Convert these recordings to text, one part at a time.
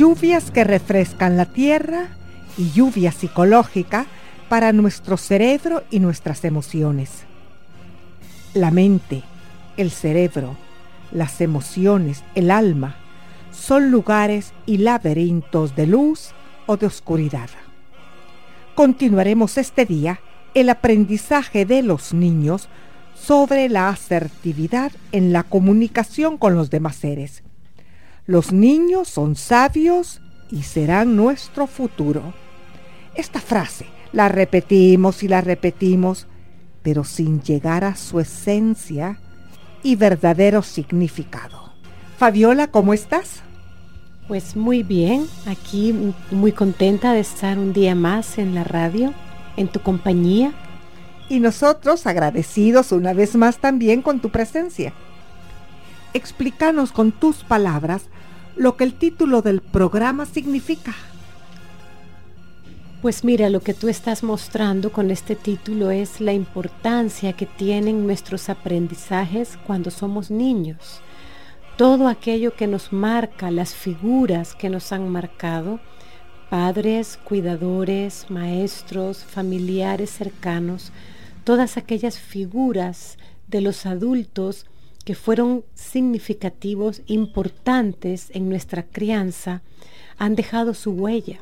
Lluvias que refrescan la tierra y lluvia psicológica para nuestro cerebro y nuestras emociones. La mente, el cerebro, las emociones, el alma, son lugares y laberintos de luz o de oscuridad. Continuaremos este día el aprendizaje de los niños sobre la asertividad en la comunicación con los demás seres. Los niños son sabios y serán nuestro futuro. Esta frase la repetimos y la repetimos, pero sin llegar a su esencia y verdadero significado. Fabiola, ¿cómo estás? Pues muy bien, aquí muy contenta de estar un día más en la radio, en tu compañía. Y nosotros agradecidos una vez más también con tu presencia. Explícanos con tus palabras lo que el título del programa significa. Pues mira, lo que tú estás mostrando con este título es la importancia que tienen nuestros aprendizajes cuando somos niños. Todo aquello que nos marca, las figuras que nos han marcado, padres, cuidadores, maestros, familiares cercanos, todas aquellas figuras de los adultos que fueron significativos, importantes en nuestra crianza, han dejado su huella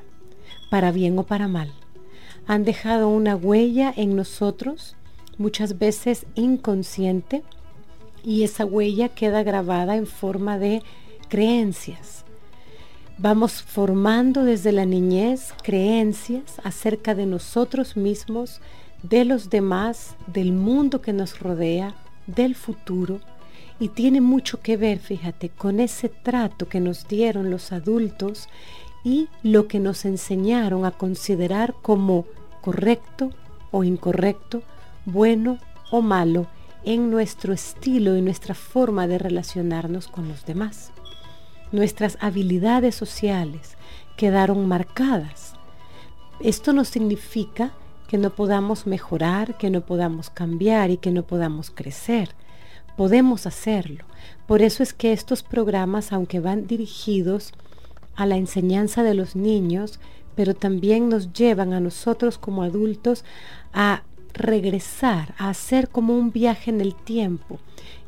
para bien o para mal. Han dejado una huella en nosotros, muchas veces inconsciente, y esa huella queda grabada en forma de creencias. Vamos formando desde la niñez creencias acerca de nosotros mismos, de los demás, del mundo que nos rodea, del futuro, y tiene mucho que ver, fíjate, con ese trato que nos dieron los adultos y lo que nos enseñaron a considerar como correcto o incorrecto, bueno o malo en nuestro estilo y nuestra forma de relacionarnos con los demás. Nuestras habilidades sociales quedaron marcadas. Esto no significa que no podamos mejorar, que no podamos cambiar y que no podamos crecer, Podemos hacerlo. Por eso es que estos programas, aunque van dirigidos a la enseñanza de los niños, pero también nos llevan a nosotros como adultos a regresar, a hacer como un viaje en el tiempo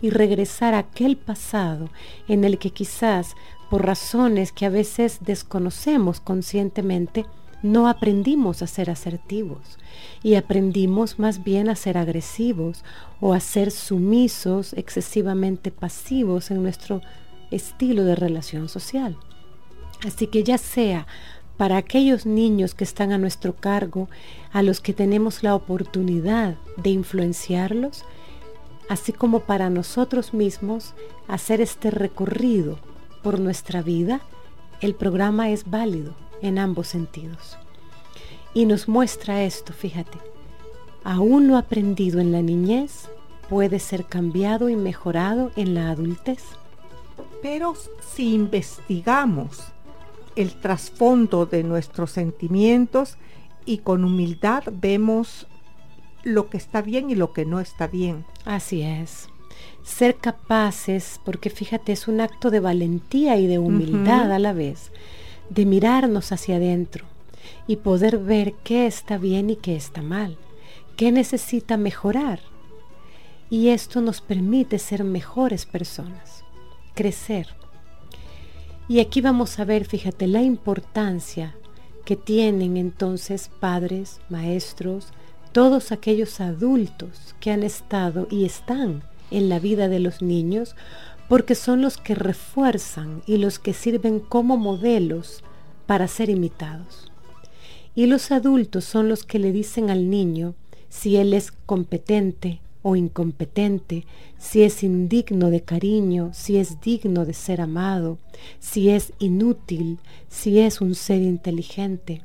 y regresar a aquel pasado en el que quizás por razones que a veces desconocemos conscientemente, no aprendimos a ser asertivos y aprendimos más bien a ser agresivos o a ser sumisos, excesivamente pasivos en nuestro estilo de relación social. Así que ya sea para aquellos niños que están a nuestro cargo, a los que tenemos la oportunidad de influenciarlos, así como para nosotros mismos hacer este recorrido por nuestra vida, el programa es válido en ambos sentidos. Y nos muestra esto, fíjate, aún lo aprendido en la niñez puede ser cambiado y mejorado en la adultez. Pero si investigamos el trasfondo de nuestros sentimientos y con humildad vemos lo que está bien y lo que no está bien. Así es. Ser capaces, porque fíjate, es un acto de valentía y de humildad a la vez, de mirarnos hacia adentro y poder ver qué está bien y qué está mal, qué necesita mejorar. Y esto nos permite ser mejores personas, crecer. Y aquí vamos a ver, fíjate, la importancia que tienen entonces padres, maestros, todos aquellos adultos que han estado y están en la vida de los niños, porque son los que refuerzan y los que sirven como modelos para ser imitados. Y los adultos son los que le dicen al niño si él es competente, o incompetente, si es indigno de cariño, si es digno de ser amado, si es inútil, si es un ser inteligente.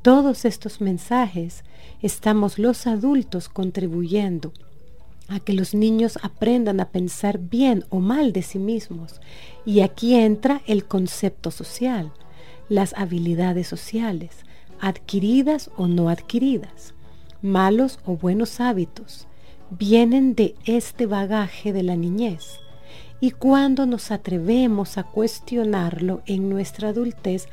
Todos estos mensajes estamos los adultos contribuyendo a que los niños aprendan a pensar bien o mal de sí mismos. Y aquí entra el concepto social, las habilidades sociales, adquiridas o no adquiridas, malos o buenos hábitos, vienen de este bagaje de la niñez. Y cuando nos atrevemos a cuestionarlo en nuestra adultez,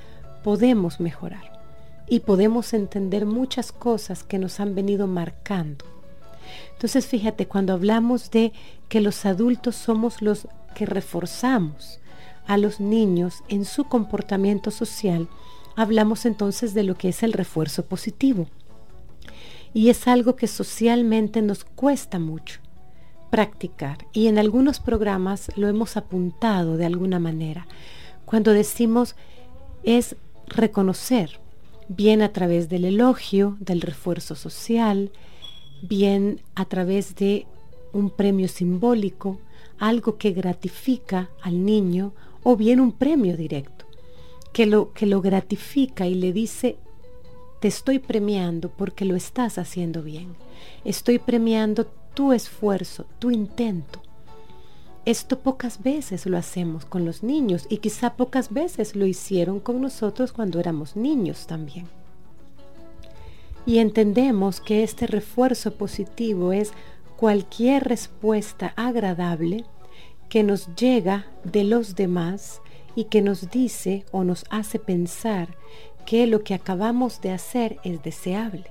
podemos mejorar y podemos entender muchas cosas que nos han venido marcando. Entonces fíjate, cuando hablamos de que los adultos somos los que reforzamos a los niños en su comportamiento social, hablamos entonces de lo que es el refuerzo positivo y es algo que socialmente nos cuesta mucho practicar y en algunos programas lo hemos apuntado de alguna manera. Cuando decimos es reconocer, bien a través del elogio, del refuerzo social, bien a través de un premio simbólico, algo que gratifica al niño o bien un premio directo, que lo, que lo gratifica y le dice te estoy premiando porque lo estás haciendo bien. Estoy premiando tu esfuerzo, tu intento. Esto pocas veces lo hacemos con los niños y quizá pocas veces lo hicieron con nosotros cuando éramos niños también. Y entendemos que este refuerzo positivo es cualquier respuesta agradable que nos llega de los demás y que nos dice o nos hace pensar que lo que acabamos de hacer es deseable,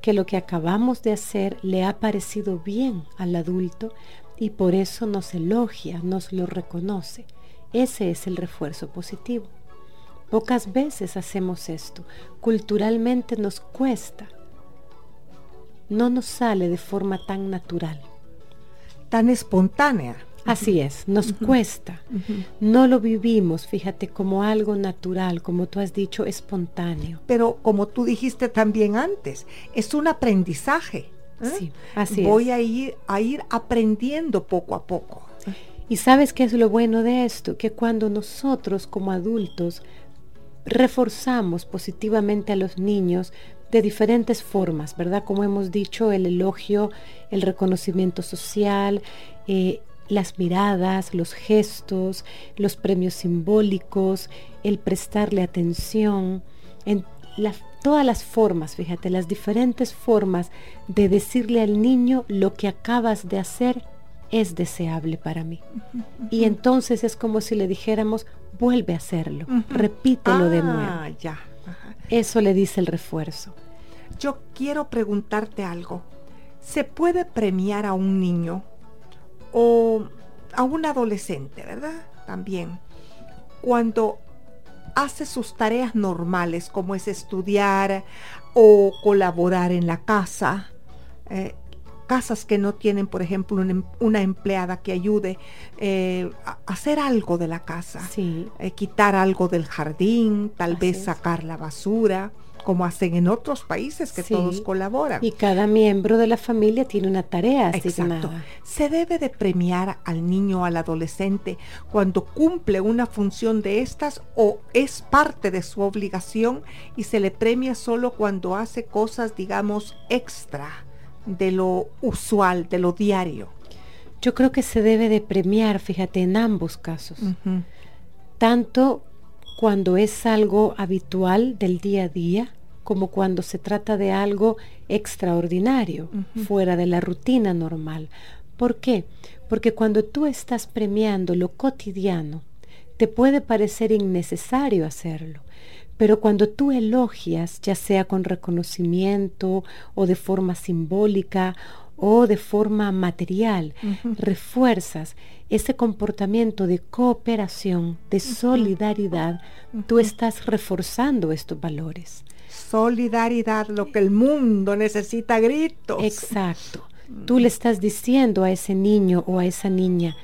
que lo que acabamos de hacer le ha parecido bien al adulto y por eso nos elogia, nos lo reconoce. Ese es el refuerzo positivo. Pocas veces hacemos esto. Culturalmente nos cuesta. No nos sale de forma tan natural. Tan espontánea. Así es, nos cuesta. No lo vivimos, fíjate, como algo natural, como tú has dicho, espontáneo. Pero como tú dijiste también antes, es un aprendizaje. ¿eh? Sí, así Voy a ir a ir aprendiendo poco a poco. Y sabes qué es lo bueno de esto, que cuando nosotros como adultos reforzamos positivamente a los niños de diferentes formas, ¿verdad? Como hemos dicho, el elogio, el reconocimiento social, eh, las miradas, los gestos, los premios simbólicos, el prestarle atención, en todas las formas, fíjate, las diferentes formas de decirle al niño lo que acabas de hacer es deseable para mí. Y entonces es como si le dijéramos, vuelve a hacerlo, repítelo de nuevo. Ah, ya. Eso le dice el refuerzo. Yo quiero preguntarte algo. ¿Se puede premiar a un niño o a un adolescente, verdad? También. Cuando hace sus tareas normales, como es estudiar o colaborar en la casa, eh, casas que no tienen, por ejemplo, una, em, empleada que ayude eh, a hacer algo de la casa, sí. Eh, quitar algo del jardín, tal vez sacar la basura como hacen en otros países que todos colaboran. Y cada miembro de la familia tiene una tarea asignada. Exacto. Se debe de premiar al niño o al adolescente cuando cumple una función de estas o es parte de su obligación y se le premia solo cuando hace cosas, digamos, extra de lo usual, de lo diario. Yo creo que se debe de premiar, fíjate, en ambos casos. Tanto cuando es algo habitual del día a día, como cuando se trata de algo extraordinario, fuera de la rutina normal. ¿Por qué? Porque cuando tú estás premiando lo cotidiano, te puede parecer innecesario hacerlo. Pero cuando tú elogias, ya sea con reconocimiento o de forma simbólica o de forma material, refuerzas ese comportamiento de cooperación, de solidaridad, tú estás reforzando estos valores. Solidaridad, lo que el mundo necesita gritos. Exacto. Tú le estás diciendo a ese niño o a esa niña,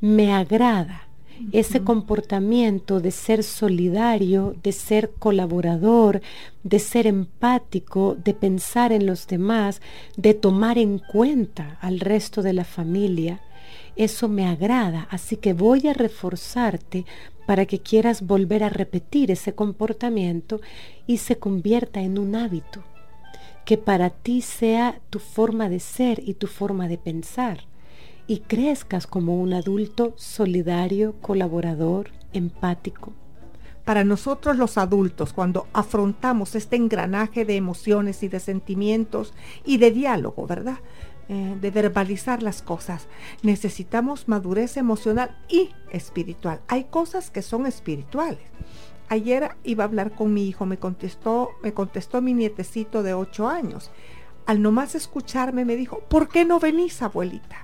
me agrada ese comportamiento de ser solidario, de ser colaborador, de ser empático, de pensar en los demás, de tomar en cuenta al resto de la familia, eso me agrada, así que voy a reforzarte para que quieras volver a repetir ese comportamiento y se convierta en un hábito, que para ti sea tu forma de ser y tu forma de pensar y crezcas como un adulto solidario, colaborador, empático. Para nosotros los adultos, cuando afrontamos este engranaje de emociones y de sentimientos y de diálogo, ¿verdad? Eh, de verbalizar las cosas, necesitamos madurez emocional y espiritual. Hay cosas que son espirituales. Ayer iba a hablar con mi hijo, me contestó, me contestó mi nietecito de 8 años. Al nomás escucharme me dijo, ¿por qué no venís, abuelita?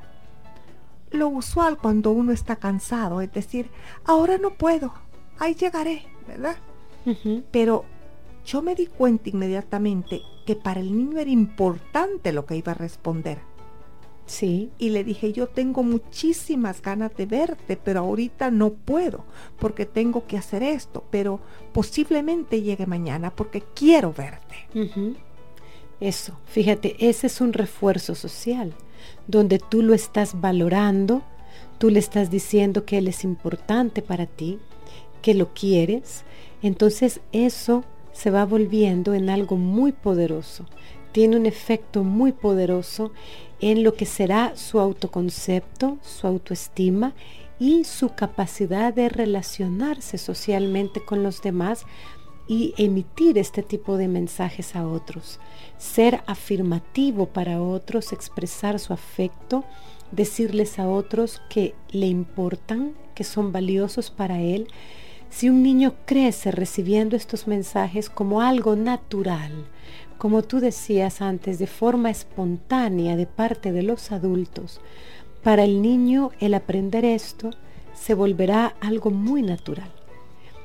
Lo usual cuando uno está cansado, es decir, ahora no puedo, ahí llegaré, ¿verdad? Pero yo me di cuenta inmediatamente que para el niño era importante lo que iba a responder. Sí. Y le dije, yo tengo muchísimas ganas de verte, pero ahorita no puedo porque tengo que hacer esto, pero posiblemente llegue mañana porque quiero verte. Eso, fíjate, ese es un refuerzo social donde tú lo estás valorando, tú le estás diciendo que él es importante para ti, que lo quieres, entonces eso se va volviendo en algo muy poderoso. Tiene un efecto muy poderoso en lo que será su autoconcepto, su autoestima y su capacidad de relacionarse socialmente con los demás y emitir este tipo de mensajes a otros. Ser afirmativo para otros, expresar su afecto, decirles a otros que le importan, que son valiosos para él. Si un niño crece recibiendo estos mensajes como algo natural, como tú decías antes, de forma espontánea de parte de los adultos, para el niño el aprender esto se volverá algo muy natural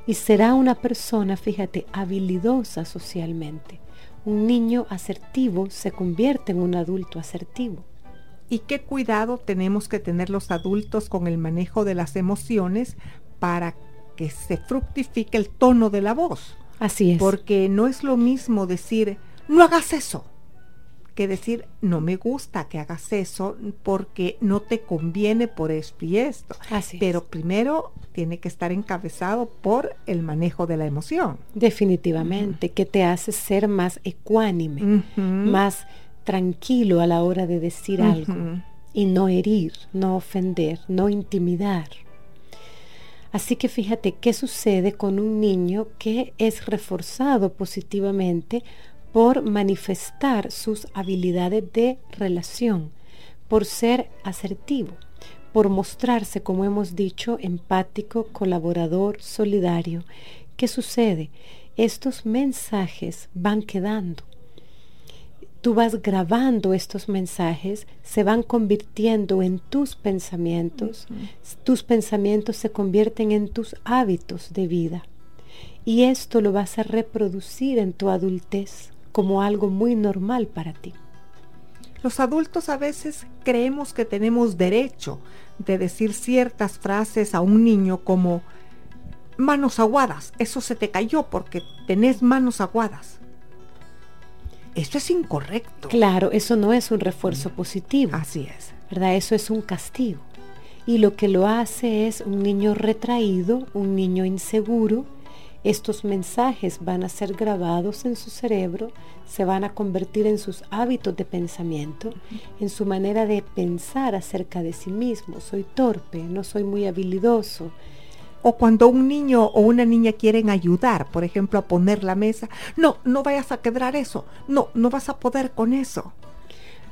y será una persona, fíjate, habilidosa socialmente. Un niño asertivo se convierte en un adulto asertivo. ¿Y qué cuidado tenemos que tener los adultos con el manejo de las emociones para que se fructifique el tono de la voz? Así es. Porque no es lo mismo decir, no hagas eso, que decir, no me gusta que hagas eso porque no te conviene por esto y esto. Así Pero primero tiene que estar encabezado por el manejo de la emoción. Definitivamente, que te hace ser más ecuánime, más tranquilo a la hora de decir algo y no herir, no ofender, no intimidar. Así que fíjate qué sucede con un niño que es reforzado positivamente por manifestar sus habilidades de relación, por ser asertivo. por mostrarse, como hemos dicho, empático, colaborador, solidario. ¿Qué sucede? Estos mensajes van quedando. Tú vas grabando estos mensajes, se van convirtiendo en tus pensamientos, tus pensamientos se convierten en tus hábitos de vida. Y esto lo vas a reproducir en tu adultez como algo muy normal para ti. Los adultos a veces creemos que tenemos derecho de decir ciertas frases a un niño como manos aguadas, eso se te cayó porque tenés manos aguadas. Eso es incorrecto. Claro, eso no es un refuerzo positivo. Así es. ¿Verdad? Eso es un castigo. Y lo que lo hace es un niño retraído, un niño inseguro, estos mensajes van a ser grabados en su cerebro, se van a convertir en sus hábitos de pensamiento, en su manera de pensar acerca de sí mismo. Soy torpe, no soy muy habilidoso. O cuando un niño o una niña quieren ayudar, por ejemplo, a poner la mesa, no, no vayas a quebrar eso, no, no vas a poder con eso.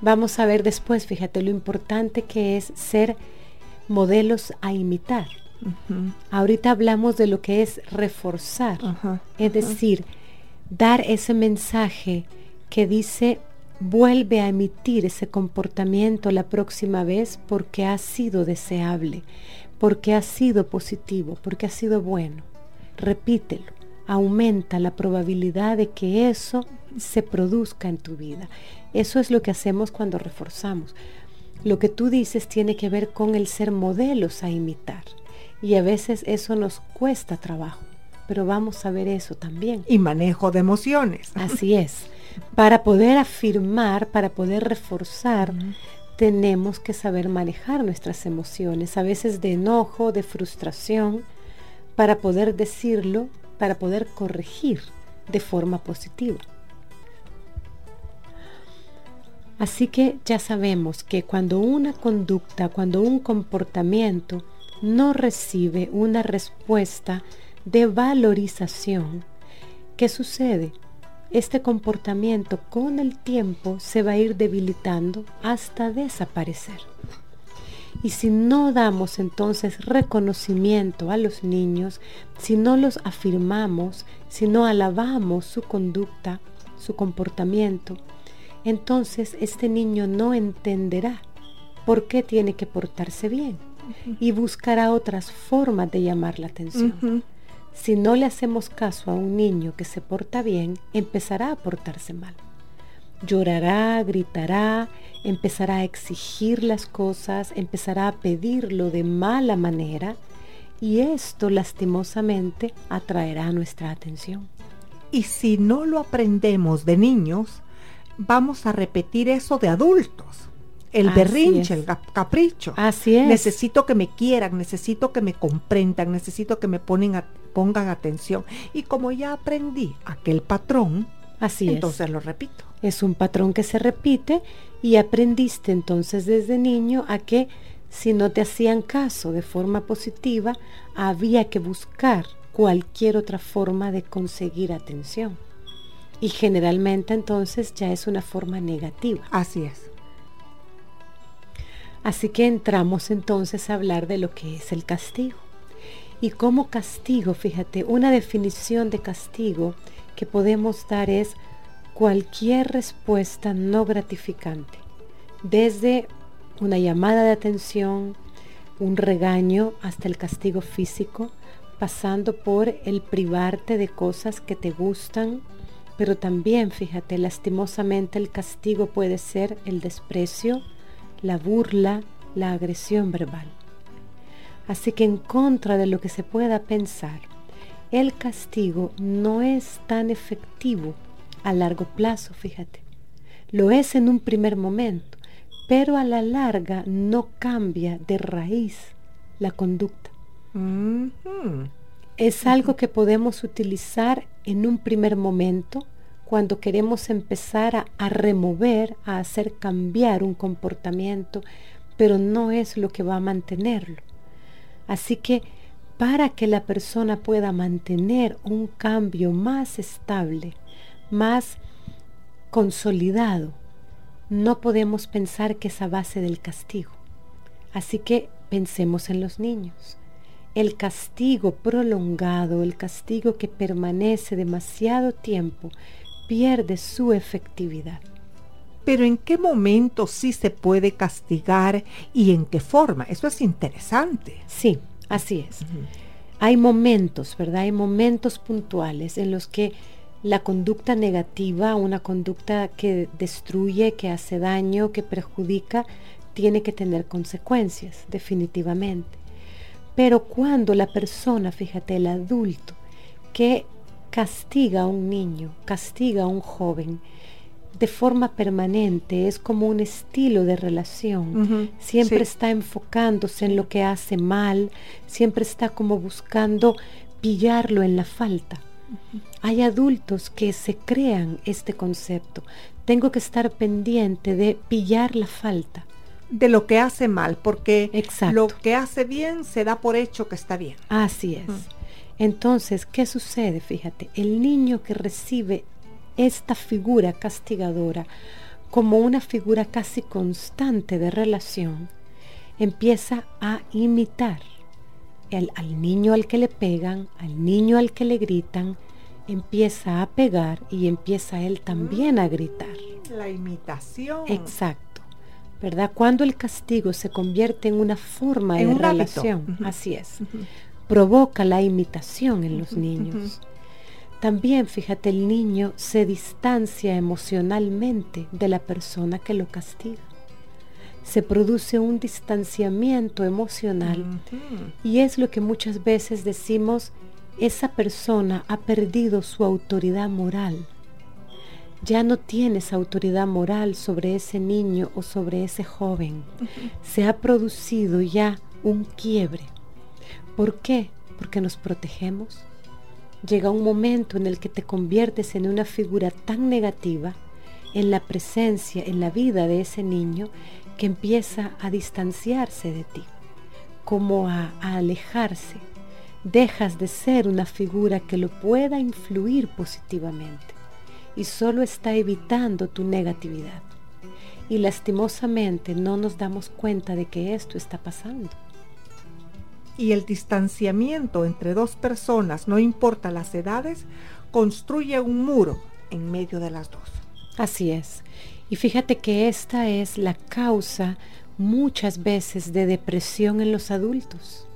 Vamos a ver después, fíjate lo importante que es ser modelos a imitar. Ahorita hablamos de lo que es reforzar, es decir, dar ese mensaje que dice, vuelve a emitir ese comportamiento la próxima vez porque ha sido deseable, porque ha sido positivo, porque ha sido bueno. Repítelo, aumenta la probabilidad de que eso se produzca en tu vida. Eso es lo que hacemos cuando reforzamos. Lo que tú dices tiene que ver con el ser modelos a imitar. Y a veces eso nos cuesta trabajo, pero vamos a ver eso también. Y manejo de emociones. Así es. Para poder afirmar, para poder reforzar, tenemos que saber manejar nuestras emociones, a veces de enojo, de frustración, para poder decirlo, para poder corregir de forma positiva. Así que ya sabemos que cuando una conducta, cuando un comportamiento no recibe una respuesta de valorización, ¿qué sucede? Este comportamiento con el tiempo se va a ir debilitando hasta desaparecer. Y si no damos entonces reconocimiento a los niños, si no los afirmamos, si no alabamos su conducta, su comportamiento, entonces este niño no entenderá por qué tiene que portarse bien y buscará otras formas de llamar la atención. Si no le hacemos caso a un niño que se porta bien, empezará a portarse mal. Llorará, gritará, empezará a exigir las cosas, empezará a pedirlo de mala manera y esto lastimosamente atraerá nuestra atención. Y si no lo aprendemos de niños, vamos a repetir eso de adultos el berrinche, el capricho. Así es. Necesito que me quieran, necesito que me comprendan, necesito que me ponen pongan atención. Y como ya aprendí aquel patrón, Así entonces lo repito. Es un patrón que se repite y aprendiste entonces desde niño a que si no te hacían caso de forma positiva, había que buscar cualquier otra forma de conseguir atención. Y generalmente entonces ya es una forma negativa. Así es. Así que entramos entonces a hablar de lo que es el castigo. Y como castigo, fíjate, una definición de castigo que podemos dar es cualquier respuesta no gratificante, desde una llamada de atención, un regaño, hasta el castigo físico, pasando por el privarte de cosas que te gustan, pero también, fíjate, lastimosamente el castigo puede ser el desprecio, la burla, la agresión verbal. Así que en contra de lo que se pueda pensar, el castigo no es tan efectivo a largo plazo, fíjate. Lo es en un primer momento, pero a la larga no cambia de raíz la conducta. Es algo que podemos utilizar en un primer momento cuando queremos empezar a, remover, a hacer cambiar un comportamiento, pero no es lo que va a mantenerlo. Así que para que la persona pueda mantener un cambio más estable, más consolidado, no podemos pensar que es a base del castigo. Así que Pensemos en los niños. El castigo prolongado, el castigo que permanece demasiado tiempo, pierde su efectividad. Pero ¿en qué momento sí se puede castigar y en qué forma? Eso es interesante. Sí, así es. Hay momentos, ¿verdad? Hay momentos puntuales en los que la conducta negativa, una conducta que destruye, que hace daño, que perjudica, tiene que tener consecuencias, definitivamente. Pero cuando la persona, fíjate, el adulto, que castiga a un niño, castiga a un joven, de forma permanente, es como un estilo de relación. siempre está enfocándose en lo que hace mal, siempre está como buscando pillarlo en la falta. Hay adultos que se crean este concepto. Tengo que estar pendiente de pillar la falta. De lo que hace mal, porque lo que hace bien se da por hecho que está bien. Así es. Entonces, ¿qué sucede? Fíjate, el niño que recibe esta figura castigadora como una figura casi constante de relación, empieza a imitar al niño al que le pegan, al niño al que le gritan, empieza a pegar y empieza él también a gritar. La imitación. Exacto. ¿Verdad? Cuando el castigo se convierte en una forma de relación, así es, provoca la imitación en los niños. También, fíjate, el niño se distancia emocionalmente de la persona que lo castiga. Se produce un distanciamiento emocional y es lo que muchas veces decimos, esa persona ha perdido su autoridad moral. Ya no tienes autoridad moral sobre ese niño o sobre ese joven. Se ha producido ya un quiebre. ¿Por qué? Porque nos protegemos, llega un momento en el que te conviertes en una figura tan negativa en la presencia, en la vida de ese niño, que empieza a distanciarse de ti, como a, alejarse. Dejas de ser una figura que lo pueda influir positivamente y solo está evitando tu negatividad. Y lastimosamente no nos damos cuenta de que esto está pasando y el distanciamiento entre dos personas, no importa las edades, construye un muro en medio de las dos. Así es. Y fíjate que esta es la causa muchas veces de depresión en los adultos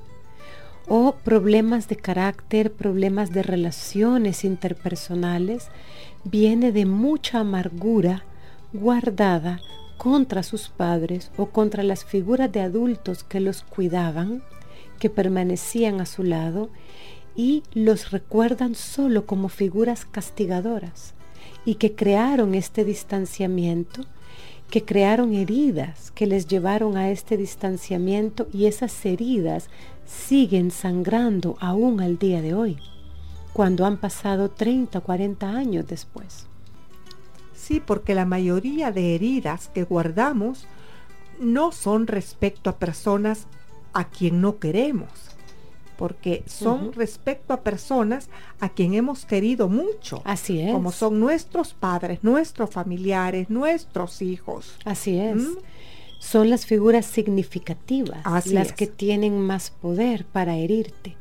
o problemas de carácter, problemas de relaciones interpersonales, viene de mucha amargura guardada contra sus padres o contra las figuras de adultos que los cuidaban que permanecían a su lado y los recuerdan solo como figuras castigadoras y que crearon este distanciamiento, que crearon heridas que les llevaron a este distanciamiento y esas heridas siguen sangrando aún al día de hoy, cuando han pasado 30 o 40 años después. Sí, porque la mayoría de heridas que guardamos no son respecto a personas a quien no queremos, porque son respecto a personas a quien hemos querido mucho. Así es. Como son nuestros padres, nuestros familiares, nuestros hijos. Así es. ¿Mm? Son las figuras significativas, las que tienen más poder para herirte.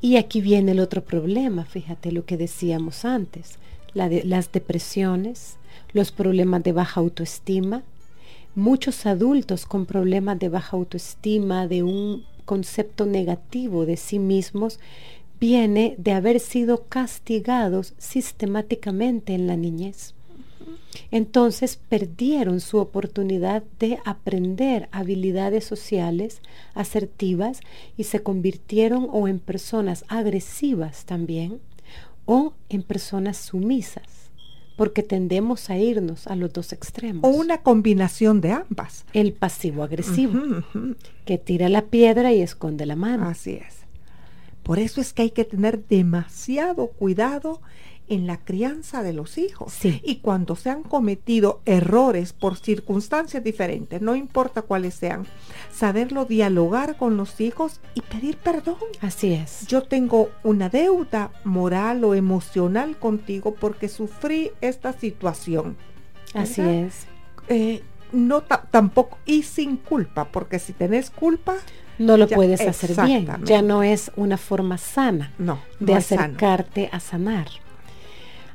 Y aquí viene el otro problema, fíjate lo que decíamos antes, la de, las depresiones, los problemas de baja autoestima, muchos adultos con problemas de baja autoestima, de un concepto negativo de sí mismos, viene de haber sido castigados sistemáticamente en la niñez. Entonces perdieron su oportunidad de aprender habilidades sociales asertivas y se convirtieron o en personas agresivas también o en personas sumisas porque tendemos a irnos a los dos extremos. O una combinación de ambas. El pasivo agresivo, que tira la piedra y esconde la mano. Así es. Por eso es que hay que tener demasiado cuidado en la crianza de los hijos. Y cuando se han cometido errores por circunstancias diferentes, no importa cuáles sean, saberlo dialogar con los hijos y pedir perdón. Así es. Yo tengo una deuda moral o emocional contigo porque sufrí esta situación. Así es. Eh, no tampoco y sin culpa, porque si tenés culpa no lo puedes hacer bien, ya no es una forma sana no, de acercarte a sanar.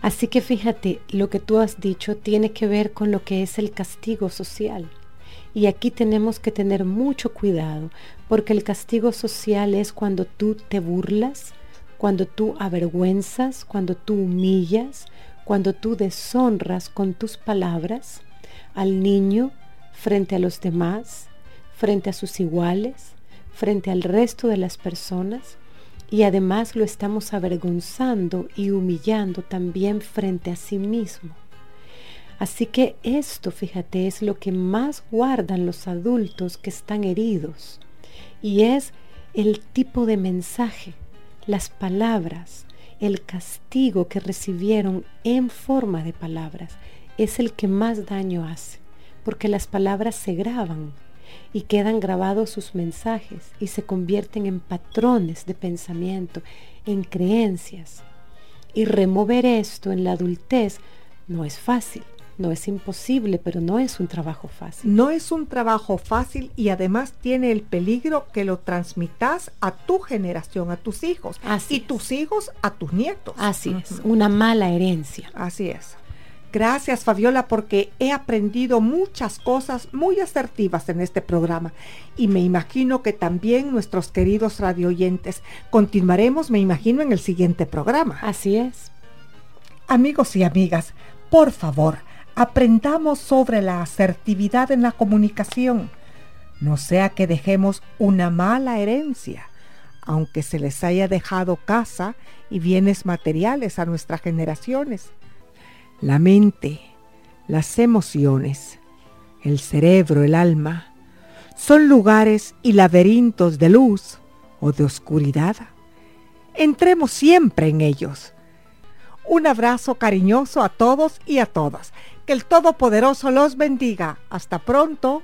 Así que fíjate, lo que tú has dicho tiene que ver con lo que es el castigo social. Y aquí tenemos que tener mucho cuidado, porque el castigo social es cuando tú te burlas, cuando tú avergüenzas, cuando tú humillas, cuando tú deshonras con tus palabras al niño frente a los demás, frente a sus iguales, frente al resto de las personas y además lo estamos avergonzando y humillando también frente a sí mismo. Así que esto, fíjate, es lo que más guardan los adultos que están heridos y es el tipo de mensaje, las palabras, el castigo que recibieron en forma de palabras es el que más daño hace, porque las palabras se graban, y quedan grabados sus mensajes y se convierten en patrones de pensamiento, en creencias. Y remover esto en la adultez no es fácil. No es imposible, pero no es un trabajo fácil. No es un trabajo fácil y además tiene el peligro que lo transmitas a tu generación, a tus hijos. Así y tus hijos a tus nietos. Así es, una mala herencia. Así es. Gracias Fabiola porque he aprendido muchas cosas muy asertivas en este programa y me imagino que también nuestros queridos radioyentes continuaremos, me imagino, en el siguiente programa. Así es. Amigos y amigas, por favor, aprendamos sobre la asertividad en la comunicación, no sea que dejemos una mala herencia, aunque se les haya dejado casa y bienes materiales a nuestras generaciones la mente, las emociones, el cerebro, el alma, son lugares y laberintos de luz o de oscuridad. Entremos siempre en ellos. Un abrazo cariñoso a todos y a todas. Que el Todopoderoso los bendiga. Hasta pronto.